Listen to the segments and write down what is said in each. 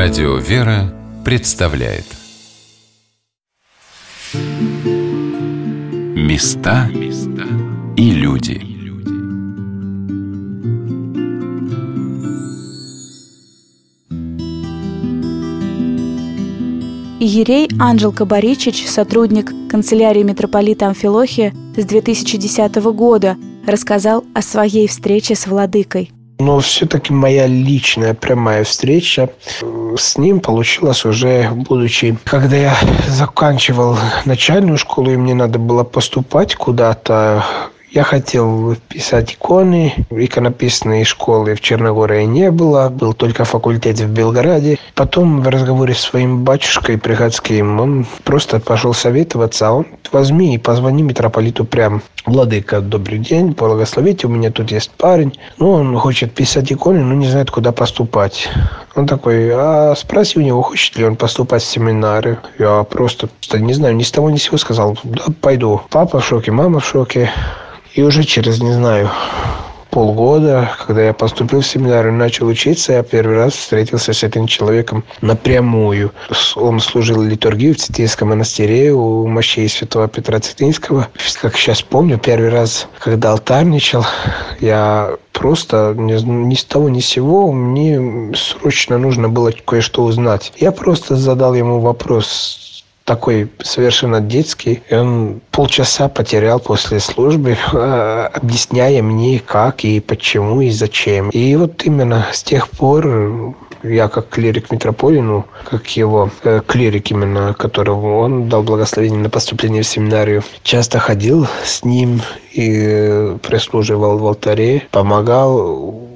Радио «Вера» представляет. Места и люди. Иерей Анжел Кабаричич, сотрудник канцелярии митрополита Амфилохия с 2010 года, рассказал о своей встрече с владыкой – но все-таки моя личная прямая встреча э, с ним получилась уже будучи, когда я заканчивал начальную школу, и мне надо было поступать куда-то я хотел писать иконы. Иконописной школы в Черногории не было. Был только факультет в Белграде. Потом в разговоре с своим батюшкой приходским он просто пошел советоваться. А он возьми и позвони митрополиту прям. Владыка, добрый день, благословите, у меня тут есть парень. Ну, он хочет писать иконы, но не знает, куда поступать. Он такой, а спроси у него, хочет ли он поступать в семинары. Я просто, не знаю, ни с того ни с сего сказал, да, пойду. Папа в шоке, мама в шоке. И уже через, не знаю, полгода, когда я поступил в семинар и начал учиться, я первый раз встретился с этим человеком напрямую. Он служил литургию в Цитинском монастыре у мощей святого Петра Цитинского. Как сейчас помню, первый раз, когда алтарничал, я просто ни, ни с того ни с сего мне срочно нужно было кое-что узнать. Я просто задал ему вопрос, такой совершенно детский. И он полчаса потерял после службы, объясняя мне, как и почему и зачем. И вот именно с тех пор я как клирик метрополину, как его э, клирик именно, которого он дал благословение на поступление в семинарию, часто ходил с ним и прислуживал в алтаре, помогал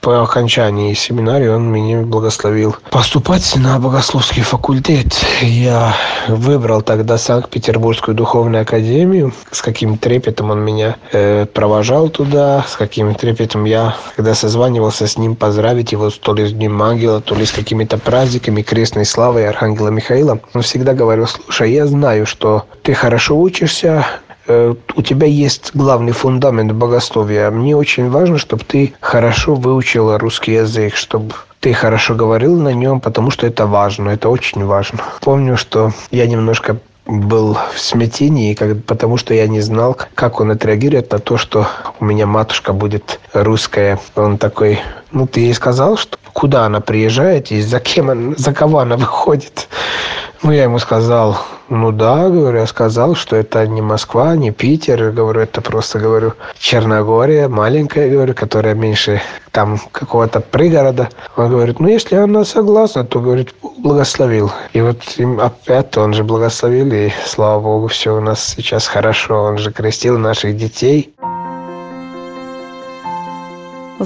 по окончании семинарии он меня благословил поступать на богословский факультет. Я выбрал тогда Санкт-Петербургскую духовную академию. С каким трепетом он меня э, провожал туда, с каким трепетом я, когда созванивался с ним, поздравить его то ли с Днем Ангела, то ли с какими-то праздниками крестной славы Архангела Михаила. Он всегда говорил, слушай, я знаю, что ты хорошо учишься, у тебя есть главный фундамент богословия. Мне очень важно, чтобы ты хорошо выучила русский язык, чтобы ты хорошо говорил на нем, потому что это важно, это очень важно. Помню, что я немножко был в смятении, как, потому что я не знал, как он отреагирует на то, что у меня матушка будет русская. Он такой, ну ты ей сказал, что куда она приезжает и за кем она, за кого она выходит. Ну, я ему сказал, ну да, говорю, я сказал, что это не Москва, не Питер, говорю, это просто, говорю, Черногория, маленькая, говорю, которая меньше там какого-то пригорода. Он говорит, ну если она согласна, то, говорит, благословил. И вот им опять он же благословил, и слава Богу, все у нас сейчас хорошо. Он же крестил наших детей.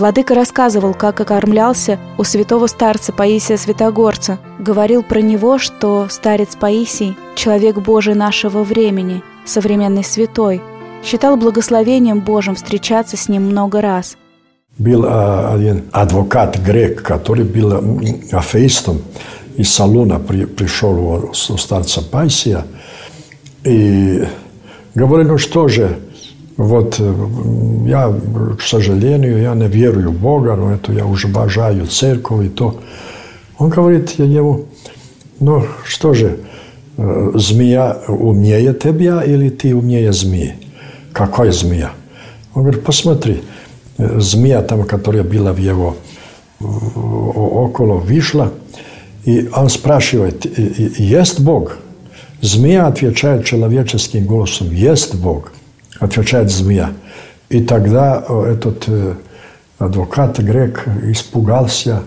Владыка рассказывал, как окормлялся у святого старца Паисия Святогорца. Говорил про него, что старец Паисий – человек Божий нашего времени, современный святой. Считал благословением Божьим встречаться с ним много раз. Был а, один адвокат грек, который был афеистом. Из салона при, пришел у старца Паисия и говорил, ну что же, вот э, я, к сожалению, я не верую в Бога, но это я уже обожаю церковь и то. Он говорит ему, ну что же, э, змея умнее тебя или ты умнее змеи? Какой змея? Он говорит, посмотри, э, змея там, которая была в его около, вышла, и он спрашивает, есть Бог? Змея отвечает человеческим голосом, есть Бог – Отвечает змея. И тогда э, этот э, адвокат грек испугался,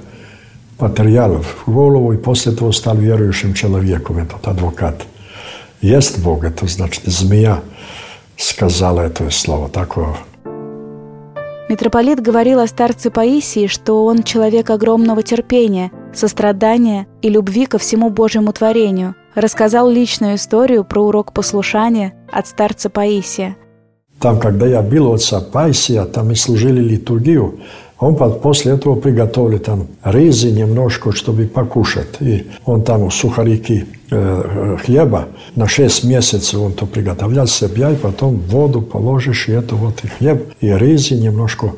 потерял в голову и после этого стал верующим человеком, этот адвокат. Есть Бог, это значит, змея сказала это слово такое. Митрополит говорил о старце Паисии, что он человек огромного терпения, сострадания и любви ко всему Божьему творению. Рассказал личную историю про урок послушания от старца Паисия – там, когда я был у отца Пайсия, там мы служили литургию, он после этого приготовил там ризы немножко, чтобы покушать. И он там сухарики э, хлеба на 6 месяцев он то приготовлял себе, и потом воду положишь, и это вот и хлеб, и ризы немножко.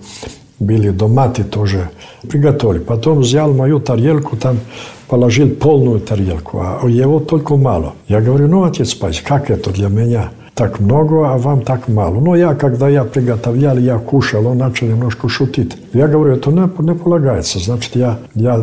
были доматы тоже. Приготовили. Потом взял мою тарелку, там положил полную тарелку, а его только мало. Я говорю, ну, отец Пась, как это для меня? Так много, а вам так мало. Но я, когда я приготовлял, я кушал, он начал немножко шутить. Я говорю, это не, не полагается. Значит, я, я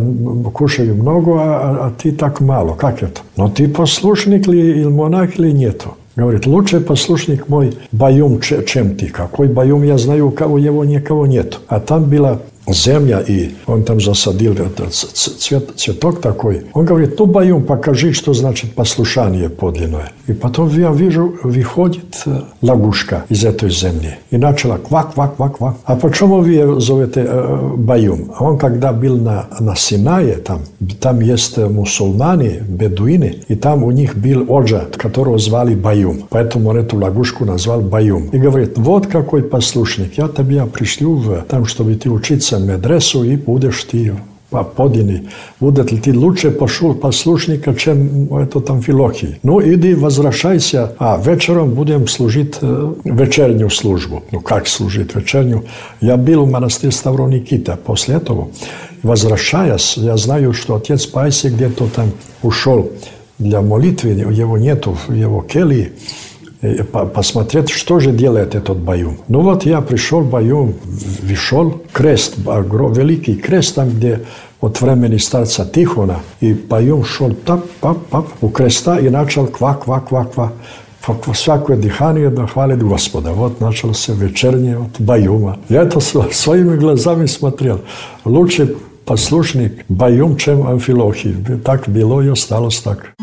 кушаю много, а, а, ты так мало. Как это? Но ты послушник ли, или монах, или нету? Говорит, лучший послушник мой боем, чем ты. Какой боем я знаю, у кого его никого нет. А там была земля, и он там засадил этот цвет, цветок такой. Он говорит, ну, Баюм, покажи, что значит послушание подлинное. И потом я вижу, выходит э, лягушка из этой земли. И начала квак, квак, квак, квак. А почему вы зовете э, Баюм? Он когда был на, на Синае, там, там есть мусульмане, бедуины, и там у них был оджа, которого звали Баюм. Поэтому он эту лягушку назвал Баюм. И говорит, вот какой послушник, я тебя пришлю в, там, чтобы ты учиться учиться медресу и будешь ты подлинный. Будет ли ты лучше послушника, чем это там Филохий? Ну, иди, возвращайся, а вечером будем служить э, вечернюю службу. Ну, как служить вечернюю? Я был в монастыре Ставроникита после этого. Возвращаясь, я знаю, что отец Пайси где-то там ушел для молитвы, его нету в его келье Посмотреть, что же делает этот Баюм. Ну вот я пришел, Баюм вышел, крест, великий крест, там, где от времени старца Тихона, и Баюм шел так, пап, пап, у креста и начал квак, квак, квак, квак. Всякое дыхание да хвалит Господа. Вот начался вечерний от Баюма. Я это своими глазами смотрел. Лучше послушник Баюм, чем Амфилохий. Так было и осталось так.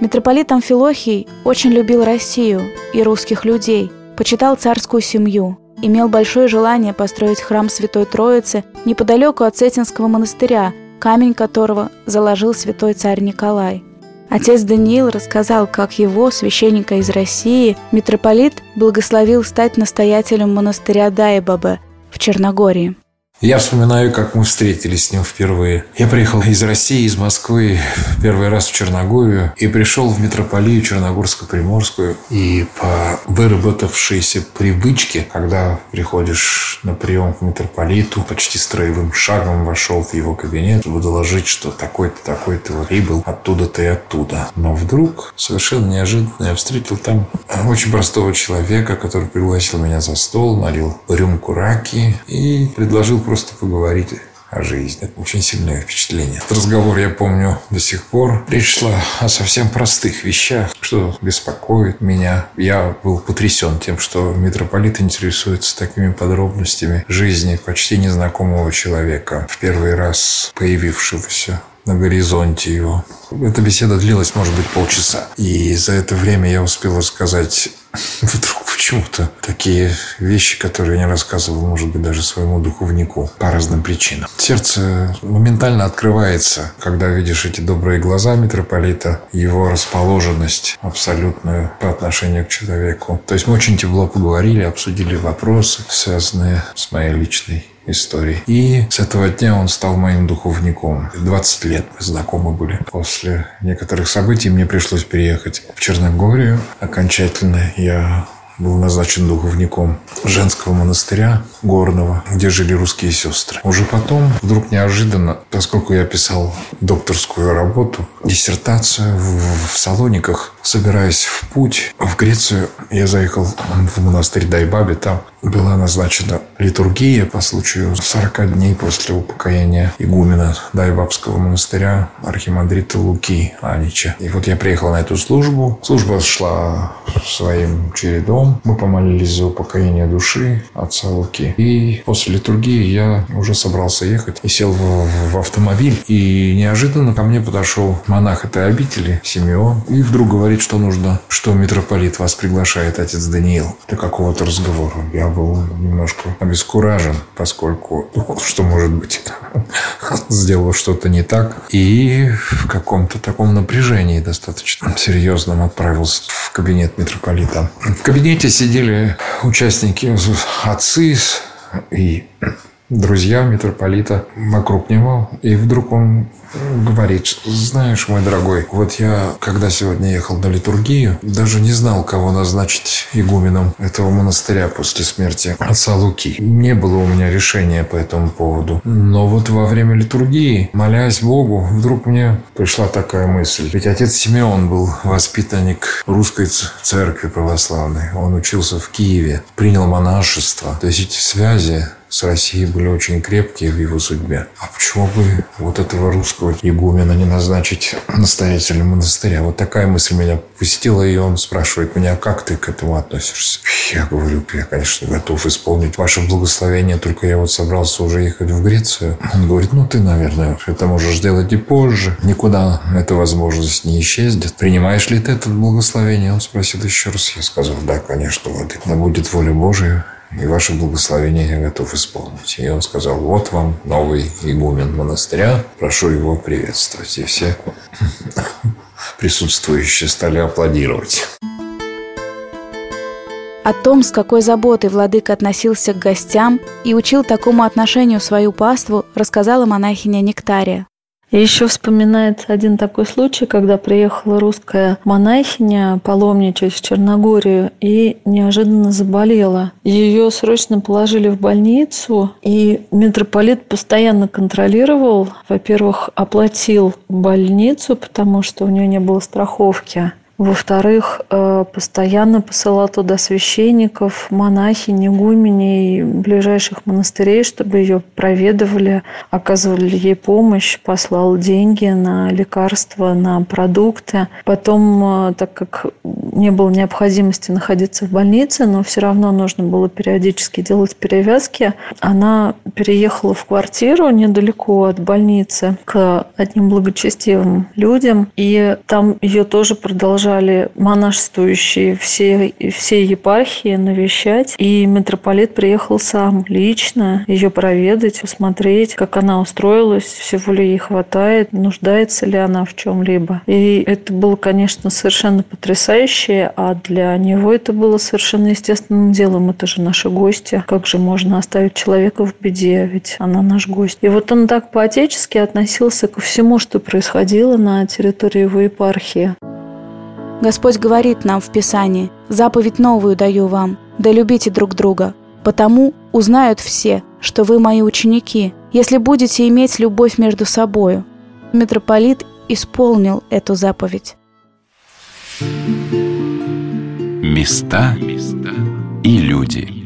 Митрополит Амфилохий очень любил Россию и русских людей, почитал царскую семью, имел большое желание построить храм Святой Троицы неподалеку от Сетинского монастыря, камень которого заложил святой царь Николай. Отец Даниил рассказал, как его, священника из России, митрополит благословил стать настоятелем монастыря Дайбабе в Черногории. Я вспоминаю, как мы встретились с ним впервые. Я приехал из России, из Москвы первый раз в Черногорию и пришел в метрополию Черногорско-Приморскую. И по выработавшейся привычке, когда приходишь на прием к митрополиту, почти строевым шагом вошел в его кабинет, чтобы доложить, что такой-то, такой-то вот прибыл оттуда-то и оттуда. Но вдруг, совершенно неожиданно, я встретил там очень простого человека, который пригласил меня за стол, налил рюмку раки и предложил просто поговорить о жизни. Это очень сильное впечатление. Этот разговор я помню до сих пор. Речь шла о совсем простых вещах, что беспокоит меня. Я был потрясен тем, что митрополит интересуется такими подробностями жизни почти незнакомого человека, в первый раз появившегося на горизонте его. Эта беседа длилась, может быть, полчаса. И за это время я успел рассказать вдруг почему-то такие вещи, которые я не рассказывал, может быть, даже своему духовнику по разным причинам. Сердце моментально открывается, когда видишь эти добрые глаза митрополита, его расположенность абсолютную по отношению к человеку. То есть мы очень тепло поговорили, обсудили вопросы, связанные с моей личной истории. И с этого дня он стал моим духовником. 20 лет мы знакомы были. После некоторых событий мне пришлось переехать в Черногорию. Окончательно я был назначен духовником женского монастыря горного, где жили русские сестры. Уже потом, вдруг неожиданно, поскольку я писал докторскую работу, диссертацию в, в Салониках, собираясь в путь в Грецию, я заехал в монастырь Дайбаби. Там была назначена литургия по случаю 40 дней после упокоения игумена Дайбабского монастыря архимандрита Луки Анича. И вот я приехал на эту службу. Служба шла своим чередом. Мы помолились за упокоение души отца Луки. И после литургии я уже собрался ехать и сел в, в автомобиль. И неожиданно ко мне подошел монах этой обители, Симеон, и вдруг говорит, что нужно, что митрополит вас приглашает, отец Даниил, для какого-то разговора. Я был немножко обескуражен, поскольку думал, что, может быть, сделал что-то не так. И в каком-то таком напряжении достаточно серьезном отправился в кабинет митрополита. В кабинете сидели участники, отцы и друзья митрополита вокруг него. И вдруг он говорит, знаешь, мой дорогой, вот я, когда сегодня ехал на литургию, даже не знал, кого назначить игуменом этого монастыря после смерти отца Луки. Не было у меня решения по этому поводу. Но вот во время литургии, молясь Богу, вдруг мне пришла такая мысль. Ведь отец Симеон был воспитанник русской церкви православной. Он учился в Киеве, принял монашество. То есть эти связи с Россией были очень крепкие в его судьбе. А почему бы вот этого русского игумена не назначить настоятелем монастыря? Вот такая мысль меня посетила, и он спрашивает меня, как ты к этому относишься? Я говорю, я, конечно, готов исполнить ваше благословение, только я вот собрался уже ехать в Грецию. Он говорит, ну ты, наверное, это можешь сделать и позже. Никуда эта возможность не исчезнет. Принимаешь ли ты это благословение? Он спросил еще раз. Я сказал, да, конечно, вот будет воля Божия и ваше благословение я готов исполнить. И он сказал, вот вам новый игумен монастыря, прошу его приветствовать. И все присутствующие стали аплодировать. О том, с какой заботой владыка относился к гостям и учил такому отношению свою паству, рассказала монахиня Нектария. Еще вспоминается один такой случай, когда приехала русская монахиня паломничать в Черногорию и неожиданно заболела. Ее срочно положили в больницу, и митрополит постоянно контролировал, во-первых, оплатил больницу, потому что у нее не было страховки, во-вторых, э, постоянно посылал туда священников, монахинь, игуменей ближайших монастырей, чтобы ее проведывали, оказывали ей помощь, послал деньги на лекарства, на продукты. Потом, э, так как не было необходимости находиться в больнице, но все равно нужно было периодически делать перевязки, она переехала в квартиру недалеко от больницы к одним благочестивым людям, и там ее тоже продолжали монашествующие все, все епархии навещать, и митрополит приехал сам лично ее проведать, посмотреть, как она устроилась, всего ли ей хватает, нуждается ли она в чем-либо. И это было, конечно, совершенно потрясающе, а для него это было совершенно естественным делом. Это же наши гости. Как же можно оставить человека в беде, ведь она наш гость. И вот он так по-отечески относился ко всему, что происходило на территории его епархии. Господь говорит нам в Писании, «Заповедь новую даю вам, да любите друг друга, потому узнают все, что вы мои ученики, если будете иметь любовь между собою». Митрополит исполнил эту заповедь. Места и люди –